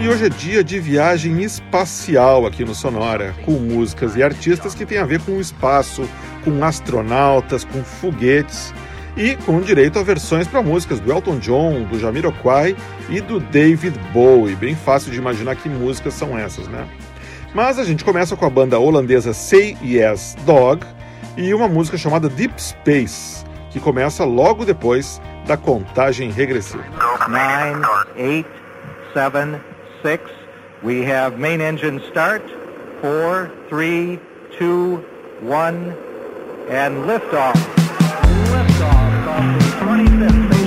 E hoje é dia de viagem espacial aqui no Sonora, com músicas e artistas que têm a ver com o espaço, com astronautas, com foguetes e com direito a versões para músicas do Elton John, do Jamiroquai e do David Bowie. Bem fácil de imaginar que músicas são essas, né? Mas a gente começa com a banda holandesa Say Yes Dog e uma música chamada Deep Space, que começa logo depois da contagem regressiva. 9, 8, 7, 6. We have main engine start. 4, 3, 2, 1, and liftoff. Liftoff of the 25th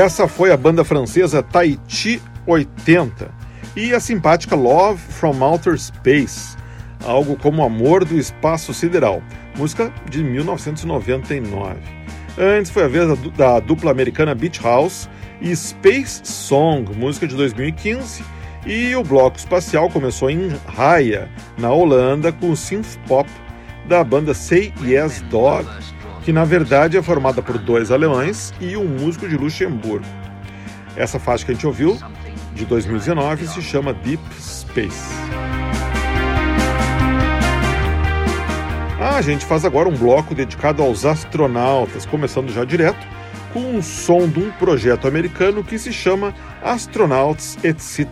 Essa foi a banda francesa Tahiti 80 e a simpática Love from Outer Space, algo como Amor do Espaço Sideral, música de 1999. Antes foi a vez da dupla americana Beach House e Space Song, música de 2015, e o bloco espacial começou em Raya, na Holanda, com o synth pop da banda Say Yes Dog que na verdade é formada por dois alemães e um músico de Luxemburgo. Essa faixa que a gente ouviu, de 2019, se chama Deep Space. Ah, a gente faz agora um bloco dedicado aos astronautas, começando já direto com um som de um projeto americano que se chama Astronauts Etc.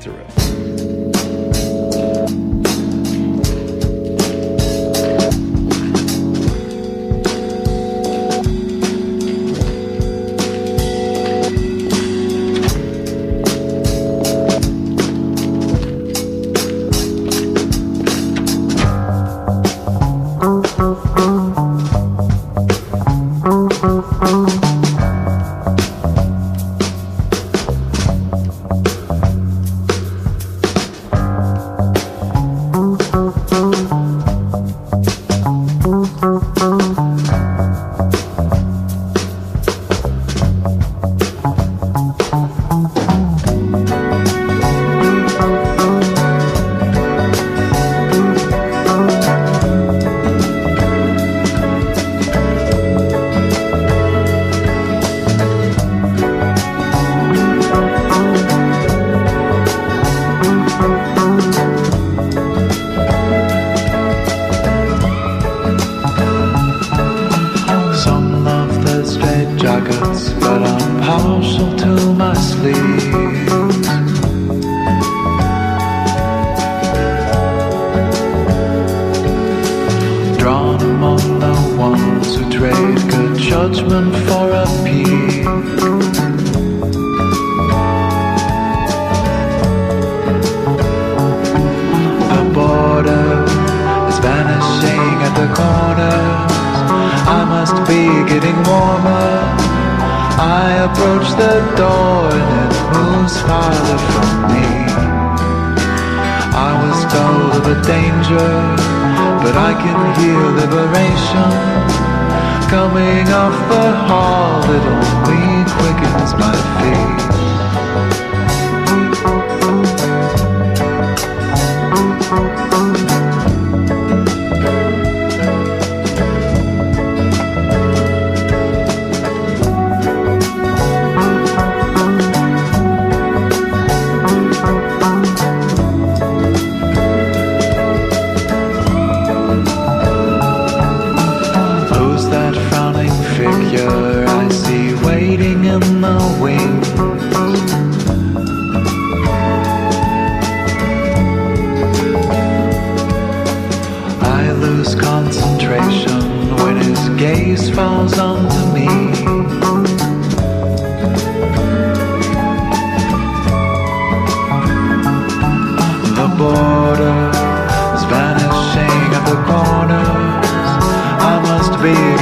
getting warmer. I approach the door and it moves farther from me. I was told of a danger, but I can hear liberation coming off the hall It only quickens my feet.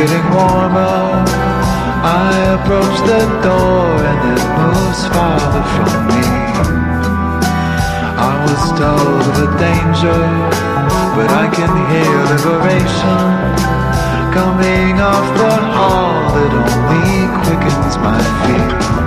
getting warmer. I approach the door and it moves farther from me. I was told of a danger, but I can hear liberation coming off the hall that only quickens my feet.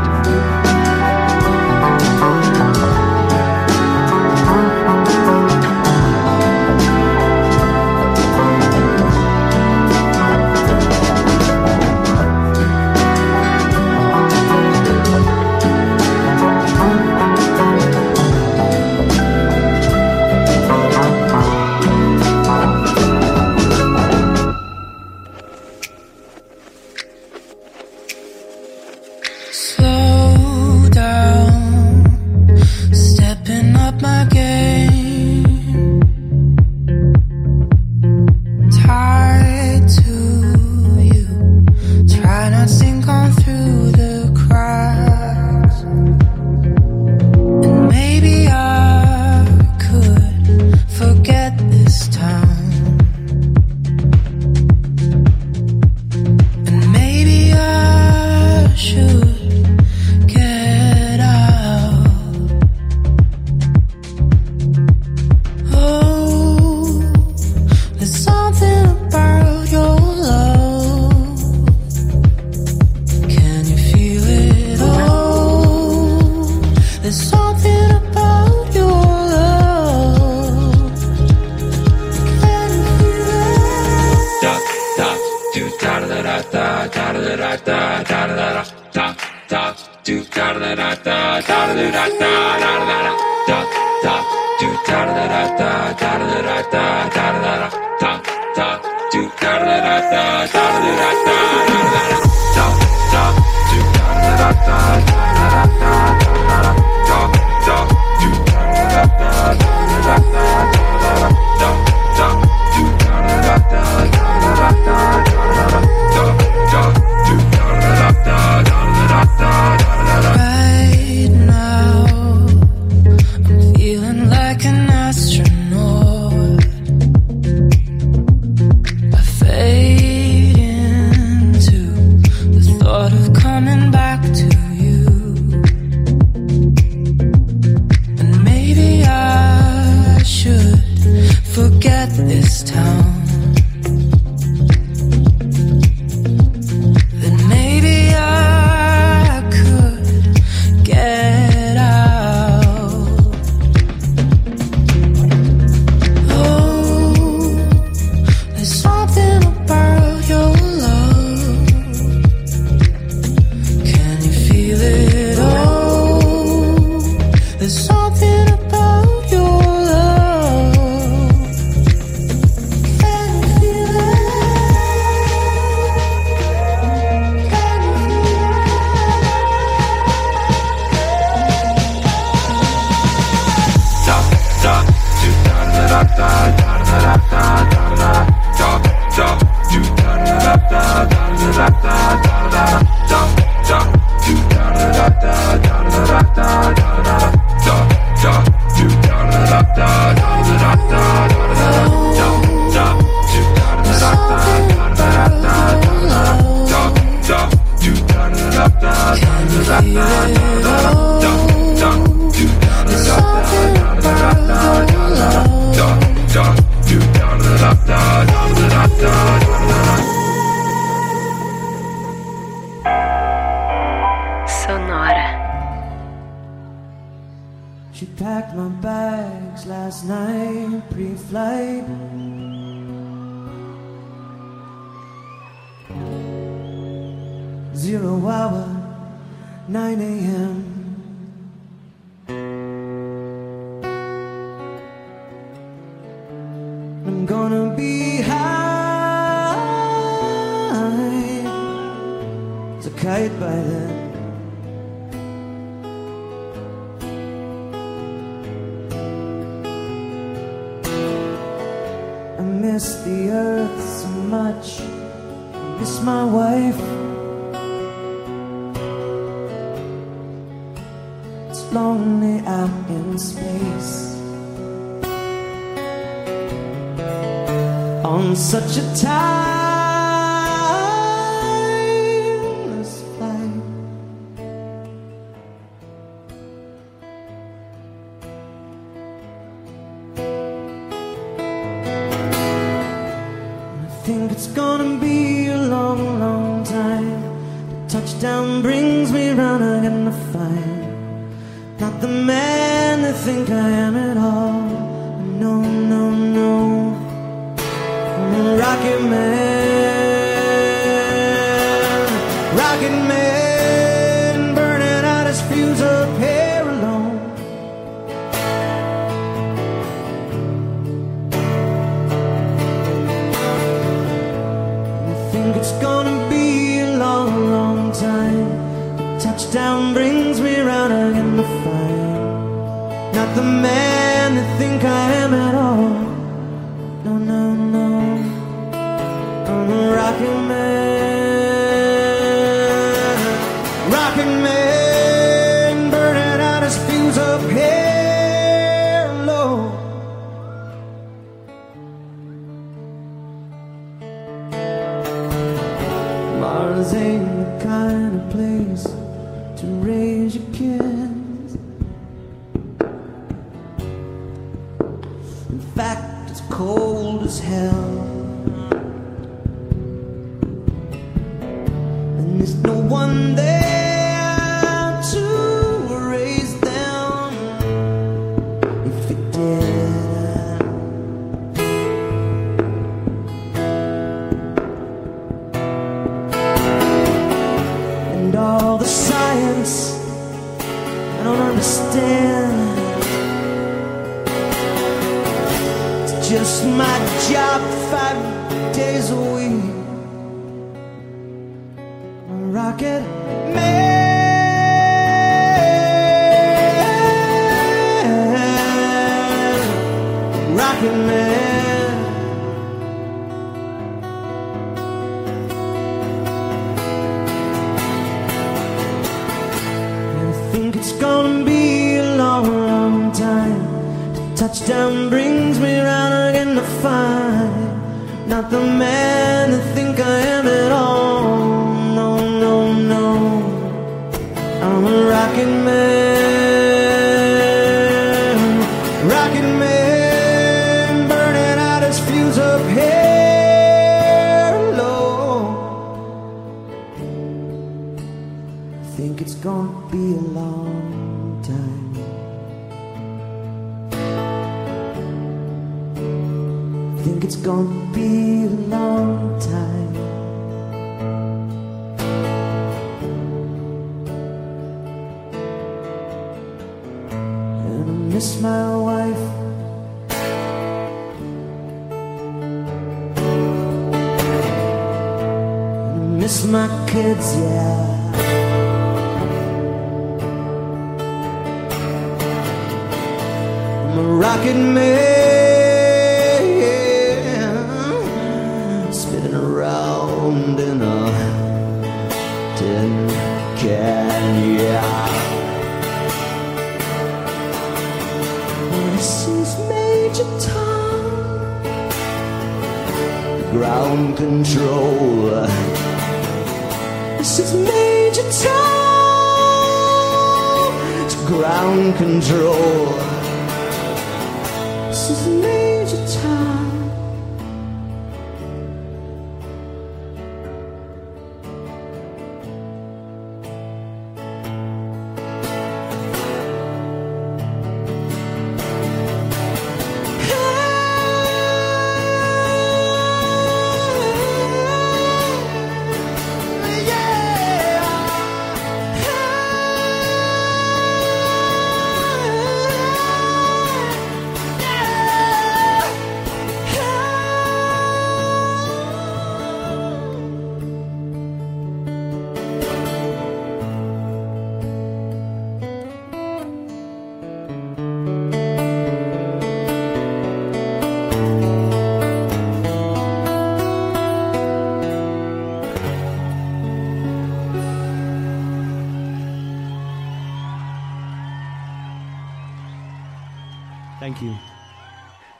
She Flight. zero hour, 9 a.m. I'm gonna be high as a kite by then. I miss the earth so much. I miss my wife. such a time. Rocket man burning out his fuse up here alone. I think it's gonna be a long, long time. Touchdown brings me round again The fire, not the man I think I am. touchdown brings me round again to find not the man I think I am at all.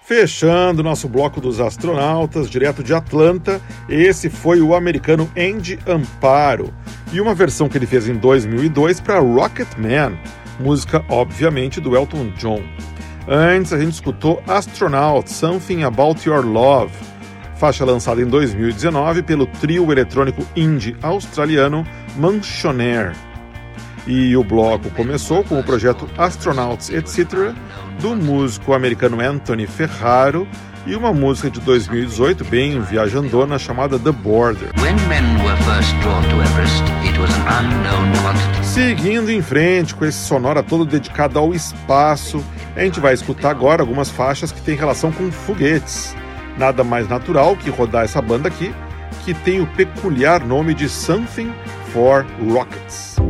Fechando nosso bloco dos astronautas, direto de Atlanta, esse foi o americano Andy Amparo e uma versão que ele fez em 2002 para Rocket Man, música obviamente do Elton John. Antes a gente escutou Astronaut Something About Your Love, faixa lançada em 2019 pelo trio eletrônico indie australiano Mansionaire. E o bloco começou com o projeto Astronauts Etc., do músico americano Anthony Ferraro, e uma música de 2018 bem viajandona chamada The Border. Seguindo em frente com esse sonora todo dedicado ao espaço, a gente vai escutar agora algumas faixas que têm relação com foguetes. Nada mais natural que rodar essa banda aqui, que tem o peculiar nome de Something for Rockets.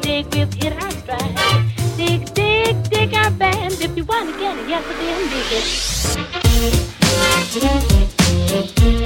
dig with it, I strive. Dig, dig, dig, our band. If you want to get it, yes, I can dig it.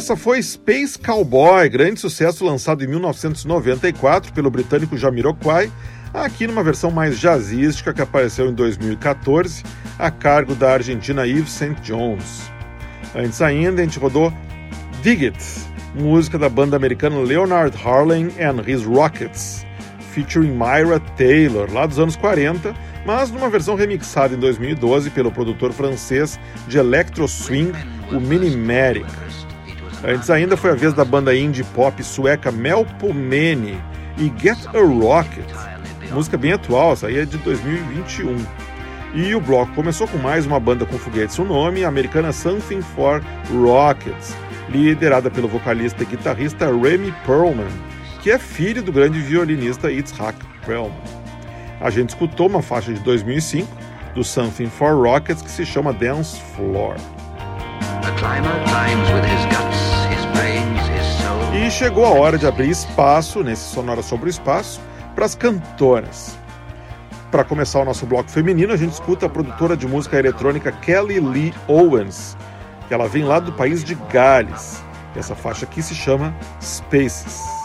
Essa foi Space Cowboy, grande sucesso lançado em 1994 pelo britânico Jamiroquai, aqui numa versão mais jazzística que apareceu em 2014, a cargo da argentina Yves St. Jones. Antes ainda, a gente rodou Dig It, música da banda americana Leonard Harlan and His Rockets, featuring Myra Taylor, lá dos anos 40, mas numa versão remixada em 2012 pelo produtor francês de electro swing, o Minimatic. Antes ainda foi a vez da banda indie pop sueca Melpomene e Get a Rocket, música bem atual, essa aí é de 2021. E o bloco começou com mais uma banda com foguetes no nome, a americana Something for Rockets, liderada pelo vocalista e guitarrista Remy Perlman, que é filho do grande violinista Itzhak Perlman. A gente escutou uma faixa de 2005 do Something for Rockets que se chama Dance Floor. Climber climbs with his guts, E chegou a hora de abrir espaço, nesse Sonora sobre o Espaço, para as cantoras. Para começar o nosso bloco feminino, a gente escuta a produtora de música eletrônica Kelly Lee Owens, que ela vem lá do país de Gales. Essa faixa aqui se chama Spaces.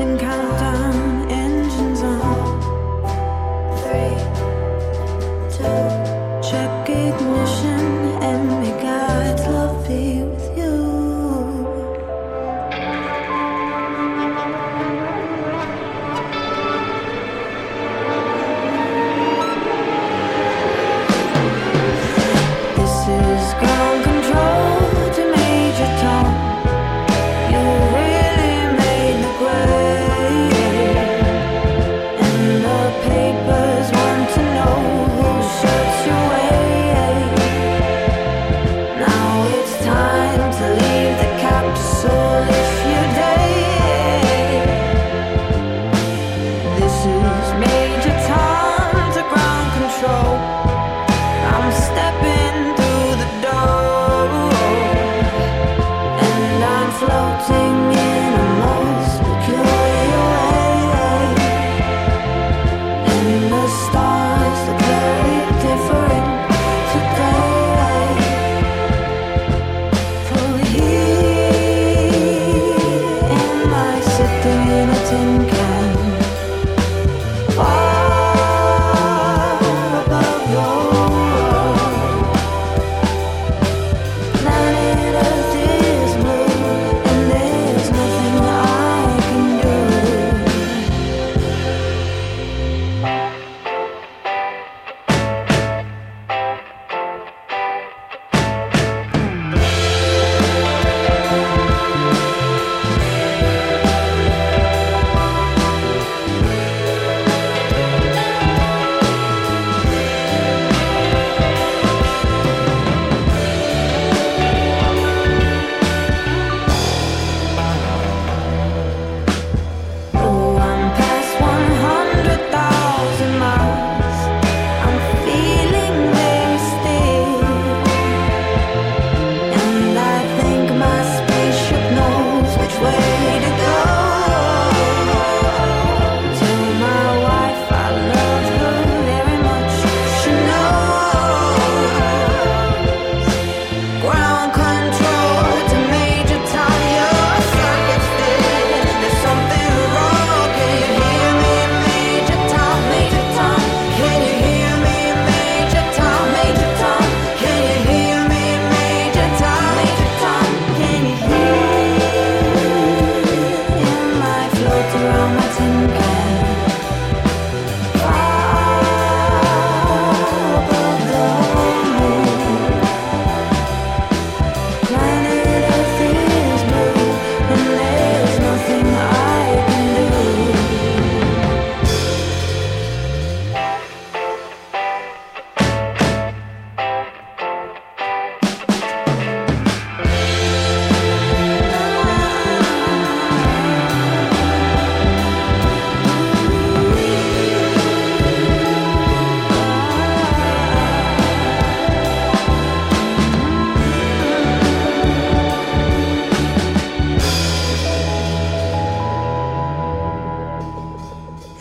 and kind.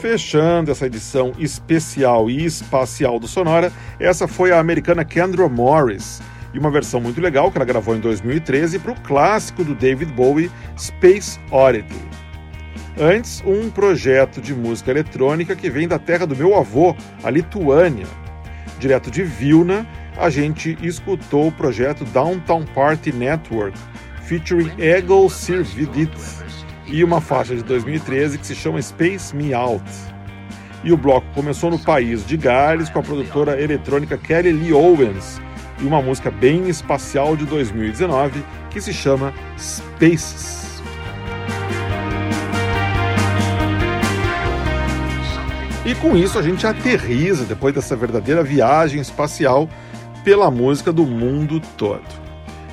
Fechando essa edição especial e espacial do Sonora, essa foi a americana Kendra Morris e uma versão muito legal que ela gravou em 2013 para o clássico do David Bowie, Space Oddity. Antes, um projeto de música eletrônica que vem da terra do meu avô, a Lituânia. Direto de Vilna, a gente escutou o projeto Downtown Party Network, featuring Egil Sirvidit, e uma faixa de 2013 que se chama Space Me Out. E o bloco começou no país de Gales com a produtora eletrônica Kelly Lee Owens e uma música bem espacial de 2019 que se chama Spaces. E com isso a gente aterriza depois dessa verdadeira viagem espacial pela música do mundo todo.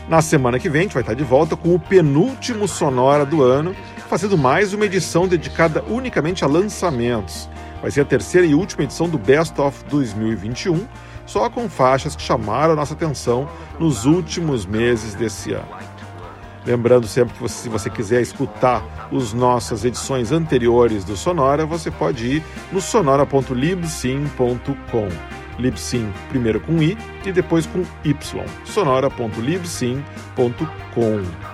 Na semana que vem a gente vai estar de volta com o penúltimo Sonora do ano, fazendo mais uma edição dedicada unicamente a lançamentos. Vai ser a terceira e última edição do Best of 2021, só com faixas que chamaram a nossa atenção nos últimos meses desse ano. Lembrando sempre que você, se você quiser escutar as nossas edições anteriores do Sonora, você pode ir no sonora.libsim.com. Libsim primeiro com i e depois com y. sonora.libsim.com.